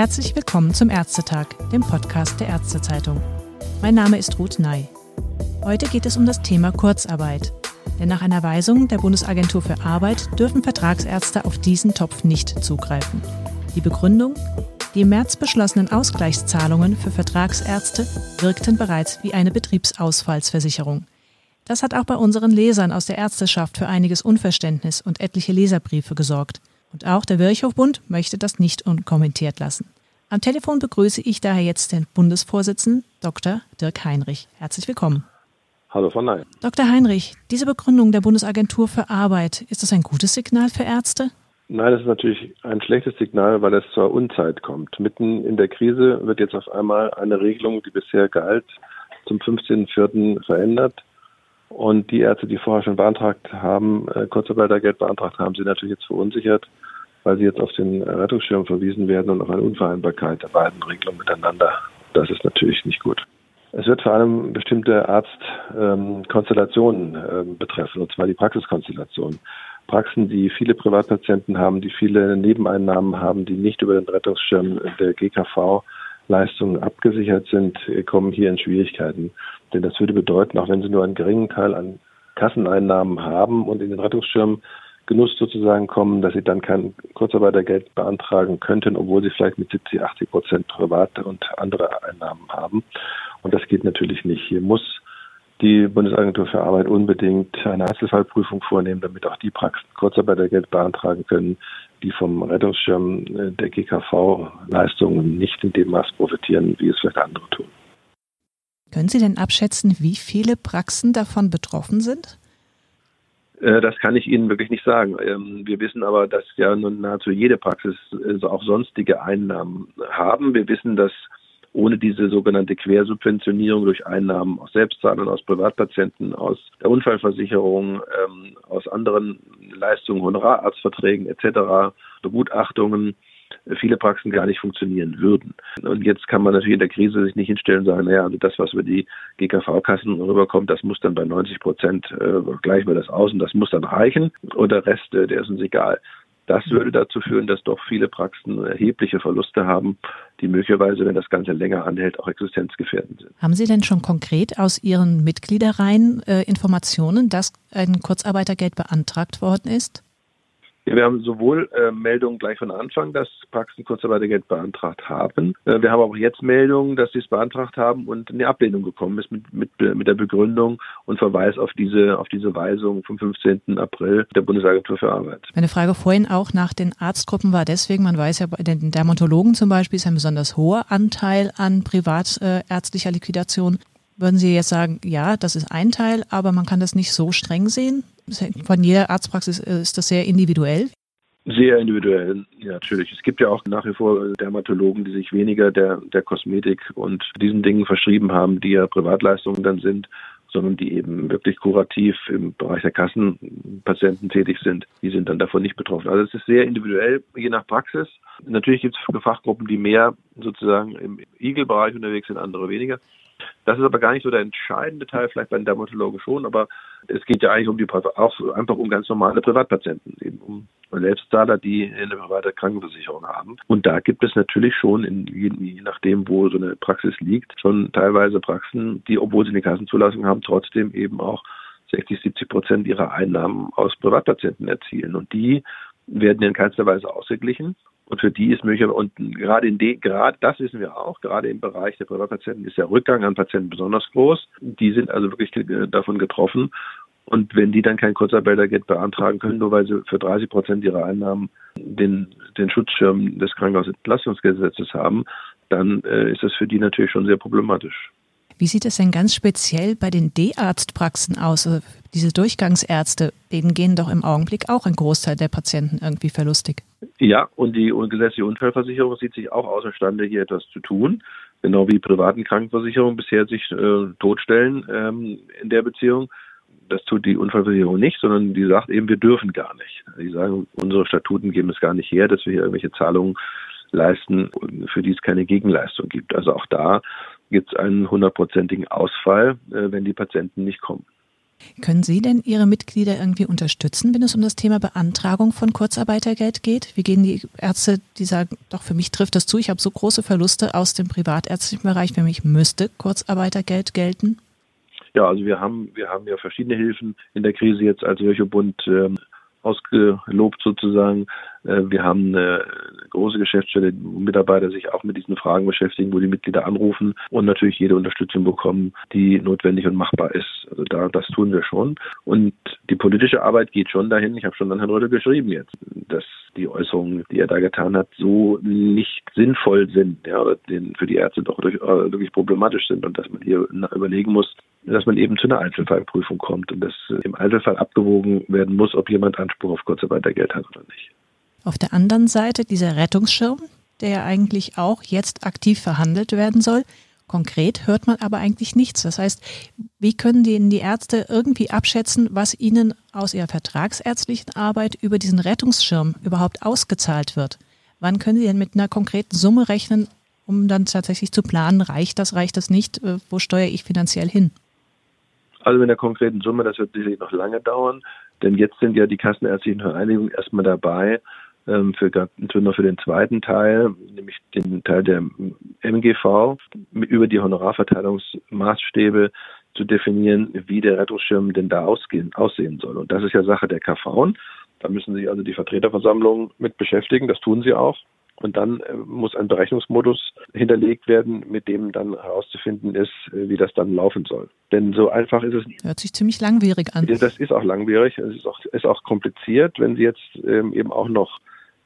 Herzlich willkommen zum Ärztetag, dem Podcast der Ärztezeitung. Mein Name ist Ruth Ney. Heute geht es um das Thema Kurzarbeit. Denn nach einer Weisung der Bundesagentur für Arbeit dürfen Vertragsärzte auf diesen Topf nicht zugreifen. Die Begründung? Die im März beschlossenen Ausgleichszahlungen für Vertragsärzte wirkten bereits wie eine Betriebsausfallsversicherung. Das hat auch bei unseren Lesern aus der Ärzteschaft für einiges Unverständnis und etliche Leserbriefe gesorgt. Und auch der Virchow-Bund möchte das nicht unkommentiert lassen. Am Telefon begrüße ich daher jetzt den Bundesvorsitzenden Dr. Dirk Heinrich. Herzlich willkommen. Hallo von Nein. Dr. Heinrich, diese Begründung der Bundesagentur für Arbeit, ist das ein gutes Signal für Ärzte? Nein, das ist natürlich ein schlechtes Signal, weil es zur Unzeit kommt. Mitten in der Krise wird jetzt auf einmal eine Regelung, die bisher galt, zum 15.04. verändert. Und die Ärzte, die vorher schon beantragt haben, äh, Kurzarbeitergeld beantragt haben, sind natürlich jetzt verunsichert, weil sie jetzt auf den Rettungsschirm verwiesen werden und auf eine Unvereinbarkeit der beiden Regelungen miteinander. Das ist natürlich nicht gut. Es wird vor allem bestimmte Arztkonstellationen ähm, betreffen, und zwar die Praxiskonstellation. Praxen, die viele Privatpatienten haben, die viele Nebeneinnahmen haben, die nicht über den Rettungsschirm der GKV Leistungen abgesichert sind, kommen hier in Schwierigkeiten. Denn das würde bedeuten, auch wenn sie nur einen geringen Teil an Kasseneinnahmen haben und in den Rettungsschirm Genuss sozusagen kommen, dass sie dann kein Kurzarbeitergeld beantragen könnten, obwohl sie vielleicht mit 70, 80 Prozent private und andere Einnahmen haben. Und das geht natürlich nicht. Hier muss die Bundesagentur für Arbeit unbedingt eine Einzelfallprüfung vornehmen, damit auch die Praxen Kurzarbeitergeld beantragen können, die vom Rettungsschirm äh, der GKV-Leistungen nicht in dem Maß profitieren, wie es vielleicht andere tun. Können Sie denn abschätzen, wie viele Praxen davon betroffen sind? Äh, das kann ich Ihnen wirklich nicht sagen. Ähm, wir wissen aber, dass ja nun nahezu jede Praxis äh, auch sonstige Einnahmen haben. Wir wissen, dass ohne diese sogenannte Quersubventionierung durch Einnahmen aus Selbstzahlern, aus Privatpatienten, aus der Unfallversicherung, ähm, aus anderen Leistungen, Honorararztverträgen etc., Begutachtungen, viele Praxen gar nicht funktionieren würden. Und jetzt kann man natürlich in der Krise sich nicht hinstellen und sagen, naja, also das, was über die GKV-Kassen rüberkommt, das muss dann bei 90 Prozent, äh, gleichen wir das aus und das muss dann reichen und der Rest, äh, der ist uns egal. Das würde dazu führen, dass doch viele Praxen erhebliche Verluste haben, die möglicherweise, wenn das Ganze länger anhält, auch existenzgefährdend sind. Haben Sie denn schon konkret aus Ihren Mitgliederreihen äh, Informationen, dass ein Kurzarbeitergeld beantragt worden ist? Wir haben sowohl äh, Meldungen gleich von Anfang, dass Praxen Kurzarbeitergeld beantragt haben. Äh, wir haben auch jetzt Meldungen, dass sie es beantragt haben und eine Ablehnung gekommen ist mit, mit, mit der Begründung und Verweis auf diese, auf diese Weisung vom 15. April der Bundesagentur für Arbeit. Meine Frage vorhin auch nach den Arztgruppen war deswegen, man weiß ja, bei den Dermatologen zum Beispiel ist ein besonders hoher Anteil an privatärztlicher Liquidation. Würden Sie jetzt sagen, ja, das ist ein Teil, aber man kann das nicht so streng sehen? Von jeder Arztpraxis äh, ist das sehr individuell. Sehr individuell, ja, natürlich. Es gibt ja auch nach wie vor Dermatologen, die sich weniger der, der Kosmetik und diesen Dingen verschrieben haben, die ja Privatleistungen dann sind, sondern die eben wirklich kurativ im Bereich der Kassenpatienten tätig sind. Die sind dann davon nicht betroffen. Also es ist sehr individuell, je nach Praxis. Natürlich gibt es Fachgruppen, die mehr sozusagen im Igelbereich unterwegs sind, andere weniger. Das ist aber gar nicht so der entscheidende Teil, vielleicht bei den Dermatologen schon, aber es geht ja eigentlich um die auch einfach um ganz normale Privatpatienten, eben um Selbstzahler, die eine private Krankenversicherung haben. Und da gibt es natürlich schon, in, je nachdem, wo so eine Praxis liegt, schon teilweise Praxen, die, obwohl sie eine Kassenzulassung haben, trotzdem eben auch 60, 70 Prozent ihrer Einnahmen aus Privatpatienten erzielen. Und die werden in keinster Weise ausgeglichen. Und für die ist möglich, und gerade in de, gerade das wissen wir auch, gerade im Bereich der Privatpatienten ist der Rückgang an Patienten besonders groß. Die sind also wirklich davon getroffen. Und wenn die dann kein Kurzarbeitergeld beantragen können, nur weil sie für 30 Prozent ihrer Einnahmen den, den Schutzschirm des Krankenhausentlastungsgesetzes haben, dann äh, ist das für die natürlich schon sehr problematisch. Wie sieht es denn ganz speziell bei den D-Arztpraxen aus? Also diese Durchgangsärzte, denen gehen doch im Augenblick auch ein Großteil der Patienten irgendwie verlustig. Ja, und die gesetzliche Unfallversicherung sieht sich auch außerstande, hier etwas zu tun. Genau wie privaten Krankenversicherungen bisher sich äh, totstellen ähm, in der Beziehung. Das tut die Unfallversicherung nicht, sondern die sagt eben, wir dürfen gar nicht. Die sagen, unsere Statuten geben es gar nicht her, dass wir hier irgendwelche Zahlungen leisten, für die es keine Gegenleistung gibt. Also auch da gibt es einen hundertprozentigen Ausfall, äh, wenn die Patienten nicht kommen. Können Sie denn Ihre Mitglieder irgendwie unterstützen, wenn es um das Thema Beantragung von Kurzarbeitergeld geht? Wie gehen die Ärzte, die sagen, doch für mich trifft das zu, ich habe so große Verluste aus dem privatärztlichen Bereich, für mich müsste Kurzarbeitergeld gelten? Ja, also wir haben, wir haben ja verschiedene Hilfen in der Krise jetzt als Virchow-Bund ähm, ausgelobt sozusagen. Äh, wir haben eine große Geschäftsstelle, wo Mitarbeiter sich auch mit diesen Fragen beschäftigen, wo die Mitglieder anrufen und natürlich jede Unterstützung bekommen, die notwendig und machbar ist. Also da, das tun wir schon. Und die politische Arbeit geht schon dahin. Ich habe schon an Herrn Röder geschrieben jetzt, dass die Äußerungen, die er da getan hat, so nicht sinnvoll sind, ja, oder für die Ärzte doch durch, äh, wirklich problematisch sind und dass man hier überlegen muss, dass man eben zu einer Einzelfallprüfung kommt und dass im Einzelfall abgewogen werden muss, ob jemand Anspruch auf Kurzarbeitergeld hat oder nicht. Auf der anderen Seite dieser Rettungsschirm, der ja eigentlich auch jetzt aktiv verhandelt werden soll. Konkret hört man aber eigentlich nichts. Das heißt, wie können denen die Ärzte irgendwie abschätzen, was ihnen aus ihrer vertragsärztlichen Arbeit über diesen Rettungsschirm überhaupt ausgezahlt wird? Wann können sie denn mit einer konkreten Summe rechnen, um dann tatsächlich zu planen, reicht das, reicht das nicht, äh, wo steuere ich finanziell hin? Also mit einer konkreten Summe, das wird sicherlich noch lange dauern, denn jetzt sind ja die kassenärztlichen Vereinigungen erstmal dabei, für, nur für den zweiten Teil, nämlich den Teil der MGV, über die Honorarverteilungsmaßstäbe zu definieren, wie der Rettungsschirm denn da ausgehen, aussehen soll. Und das ist ja Sache der KV. Da müssen sich also die Vertreterversammlungen mit beschäftigen. Das tun sie auch. Und dann äh, muss ein Berechnungsmodus hinterlegt werden, mit dem dann herauszufinden ist, äh, wie das dann laufen soll. Denn so einfach ist es nicht. Hört sich ziemlich langwierig an. Das ist auch langwierig. Es ist auch, ist auch kompliziert, wenn Sie jetzt ähm, eben auch noch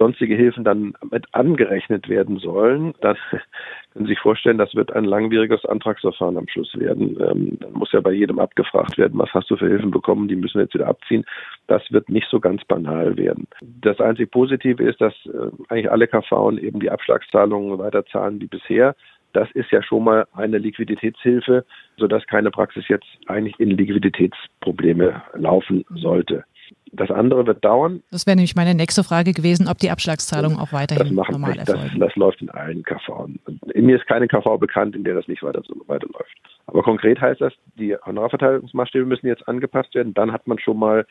sonstige Hilfen dann mit angerechnet werden sollen, dann können Sie sich vorstellen, das wird ein langwieriges Antragsverfahren am Schluss werden. Ähm, dann muss ja bei jedem abgefragt werden, was hast du für Hilfen bekommen, die müssen jetzt wieder abziehen. Das wird nicht so ganz banal werden. Das einzig Positive ist, dass äh, eigentlich alle KV eben die Abschlagszahlungen weiterzahlen wie bisher. Das ist ja schon mal eine Liquiditätshilfe, sodass keine Praxis jetzt eigentlich in Liquiditätsprobleme laufen sollte. Das andere wird dauern. Das wäre nämlich meine nächste Frage gewesen, ob die Abschlagszahlung auch weiterhin das machen, normal erfolgen. Das, das, läuft in allen KV. In mir ist keine KV bekannt, in der das nicht weiter so weiterläuft. Aber konkret heißt das, die Honorarverteilungsmaßstäbe müssen jetzt angepasst werden. Dann hat man schon mal,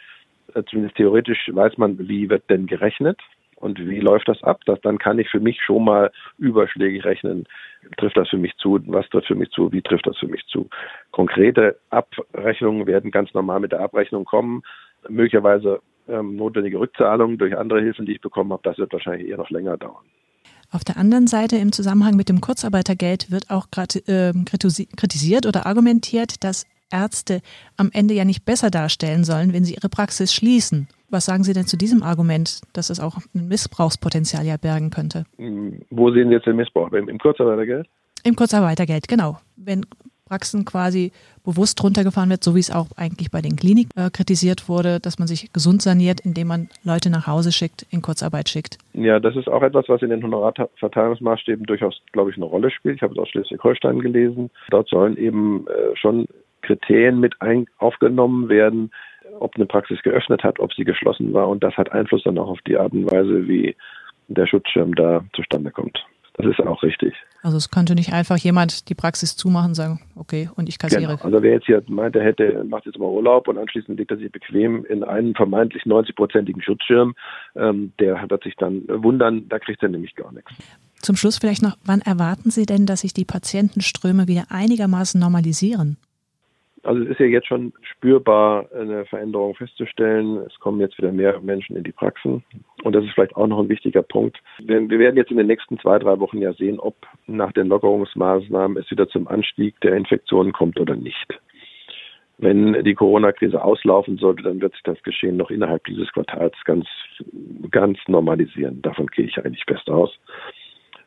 äh, zumindest theoretisch weiß man, wie wird denn gerechnet und wie läuft das ab. Das, dann kann ich für mich schon mal überschlägig rechnen. Trifft das für mich zu? Was trifft für mich zu? Wie trifft das für mich zu? Konkrete Abrechnungen werden ganz normal mit der Abrechnung kommen möglicherweise ähm, notwendige Rückzahlungen durch andere Hilfen, die ich bekommen habe, das wird wahrscheinlich eher noch länger dauern. Auf der anderen Seite im Zusammenhang mit dem Kurzarbeitergeld wird auch gerade äh, kritisiert oder argumentiert, dass Ärzte am Ende ja nicht besser darstellen sollen, wenn sie ihre Praxis schließen. Was sagen Sie denn zu diesem Argument, dass es auch ein Missbrauchspotenzial ja bergen könnte? Wo sehen Sie jetzt den Missbrauch? Im, im Kurzarbeitergeld? Im Kurzarbeitergeld, genau. Wenn Praxen quasi bewusst runtergefahren wird, so wie es auch eigentlich bei den Kliniken äh, kritisiert wurde, dass man sich gesund saniert, indem man Leute nach Hause schickt, in Kurzarbeit schickt. Ja, das ist auch etwas, was in den Honorarverteilungsmaßstäben durchaus, glaube ich, eine Rolle spielt. Ich habe es aus Schleswig-Holstein gelesen. Dort sollen eben äh, schon Kriterien mit ein aufgenommen werden, ob eine Praxis geöffnet hat, ob sie geschlossen war. Und das hat Einfluss dann auch auf die Art und Weise, wie der Schutzschirm da zustande kommt. Das ist auch richtig. Also es könnte nicht einfach jemand die Praxis zumachen und sagen, okay, und ich kassiere. Genau. Also wer jetzt hier meint, er hätte, macht jetzt mal Urlaub und anschließend legt er sich bequem in einen vermeintlich 90-prozentigen Schutzschirm, ähm, der wird sich dann wundern, da kriegt er nämlich gar nichts. Zum Schluss vielleicht noch, wann erwarten Sie denn, dass sich die Patientenströme wieder einigermaßen normalisieren? Also es ist ja jetzt schon spürbar eine Veränderung festzustellen. Es kommen jetzt wieder mehr Menschen in die Praxen. Und das ist vielleicht auch noch ein wichtiger Punkt. Wir werden jetzt in den nächsten zwei, drei Wochen ja sehen, ob nach den Lockerungsmaßnahmen es wieder zum Anstieg der Infektionen kommt oder nicht. Wenn die Corona-Krise auslaufen sollte, dann wird sich das Geschehen noch innerhalb dieses Quartals ganz, ganz normalisieren. Davon gehe ich eigentlich fest aus.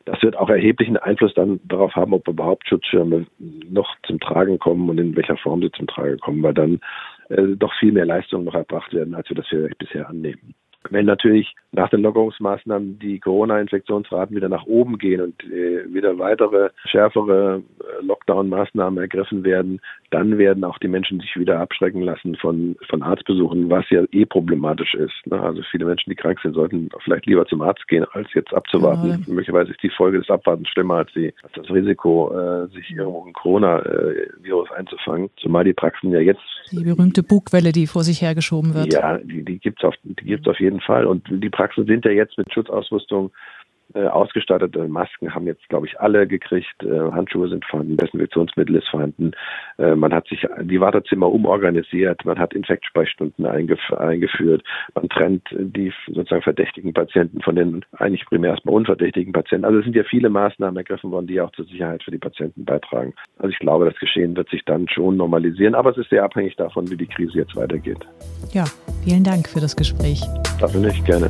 Das wird auch erheblichen Einfluss dann darauf haben, ob überhaupt Schutzschirme noch zum Tragen kommen und in welcher Form sie zum Tragen kommen, weil dann äh, doch viel mehr Leistungen noch erbracht werden, als wir das vielleicht bisher annehmen. Wenn natürlich nach den Lockerungsmaßnahmen die Corona-Infektionsraten wieder nach oben gehen und äh, wieder weitere schärfere äh, Lockdown-Maßnahmen ergriffen werden, dann werden auch die Menschen sich wieder abschrecken lassen von, von Arztbesuchen, was ja eh problematisch ist. Ne? Also viele Menschen, die krank sind, sollten vielleicht lieber zum Arzt gehen, als jetzt abzuwarten. Ja. Möglicherweise ist die Folge des Abwartens schlimmer als, die, als das Risiko, äh, sich irgendwo ein Corona-Virus einzufangen. Zumal die Praxen ja jetzt. Die berühmte Bugwelle, die vor sich hergeschoben wird. Ja, die, die gibt es auf, die gibt's auf jeden Fall. Und die Praxen sind ja jetzt mit Schutzausrüstung äh, ausgestattete Masken haben jetzt, glaube ich, alle gekriegt. Äh, Handschuhe sind vorhanden, Desinfektionsmittel ist vorhanden. Äh, man hat sich die Wartezimmer umorganisiert, man hat Infektsprechstunden eingef eingeführt, man trennt die sozusagen verdächtigen Patienten von den eigentlich primär erstmal unverdächtigen Patienten. Also es sind ja viele Maßnahmen ergriffen worden, die auch zur Sicherheit für die Patienten beitragen. Also ich glaube, das Geschehen wird sich dann schon normalisieren, aber es ist sehr abhängig davon, wie die Krise jetzt weitergeht. Ja, vielen Dank für das Gespräch. Dafür nicht, gerne.